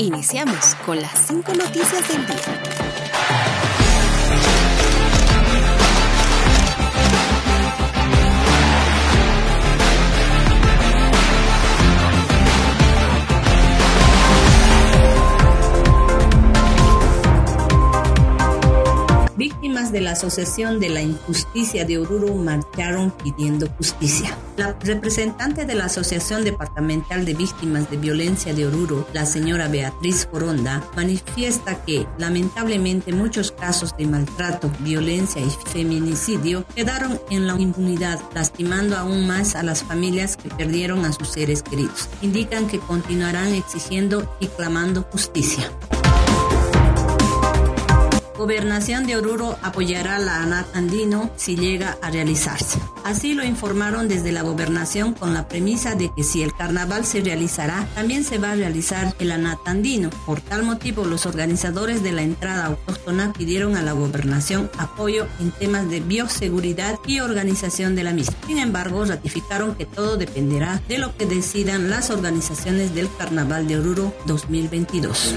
Iniciamos con las cinco noticias del día. La Asociación de la Injusticia de Oruro marcharon pidiendo justicia. La representante de la Asociación Departamental de Víctimas de Violencia de Oruro, la señora Beatriz Foronda, manifiesta que lamentablemente muchos casos de maltrato, violencia y feminicidio quedaron en la impunidad, lastimando aún más a las familias que perdieron a sus seres queridos. Indican que continuarán exigiendo y clamando justicia. Gobernación de Oruro apoyará la ANAT Andino si llega a realizarse. Así lo informaron desde la gobernación con la premisa de que si el carnaval se realizará, también se va a realizar el ANAT Andino. Por tal motivo, los organizadores de la entrada autóctona pidieron a la gobernación apoyo en temas de bioseguridad y organización de la misma. Sin embargo, ratificaron que todo dependerá de lo que decidan las organizaciones del Carnaval de Oruro 2022.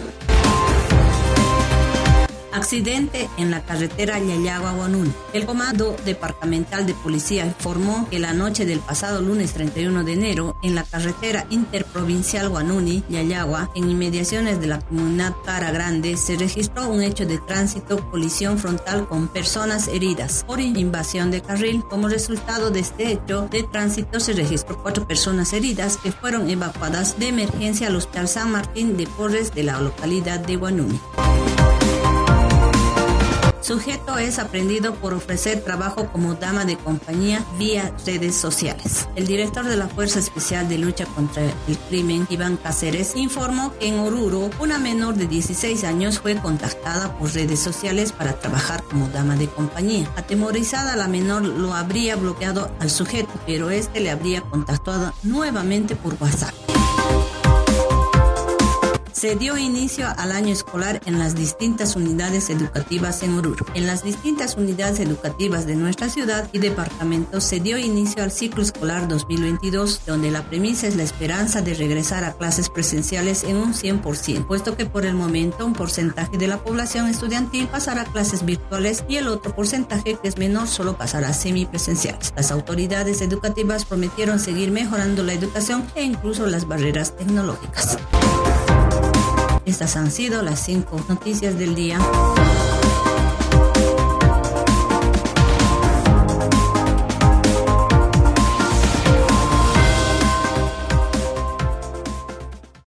Accidente en la carretera Yayagua-Guanún. El Comando Departamental de Policía informó que la noche del pasado lunes 31 de enero, en la carretera interprovincial Guanuni, Yayagua, en inmediaciones de la comunidad Cara Grande, se registró un hecho de tránsito colisión frontal con personas heridas por invasión de carril. Como resultado de este hecho de tránsito se registró cuatro personas heridas que fueron evacuadas de emergencia al Hospital San Martín de Porres de la localidad de Guanuni. Sujeto es aprendido por ofrecer trabajo como dama de compañía vía redes sociales. El director de la Fuerza Especial de Lucha contra el Crimen, Iván Cáceres, informó que en Oruro una menor de 16 años fue contactada por redes sociales para trabajar como dama de compañía. Atemorizada, la menor lo habría bloqueado al sujeto, pero este le habría contactado nuevamente por WhatsApp. Se dio inicio al año escolar en las distintas unidades educativas en Oruro. En las distintas unidades educativas de nuestra ciudad y departamento se dio inicio al ciclo escolar 2022, donde la premisa es la esperanza de regresar a clases presenciales en un 100%, puesto que por el momento un porcentaje de la población estudiantil pasará a clases virtuales y el otro porcentaje que es menor solo pasará a semipresenciales. Las autoridades educativas prometieron seguir mejorando la educación e incluso las barreras tecnológicas. Estas han sido las cinco noticias del día.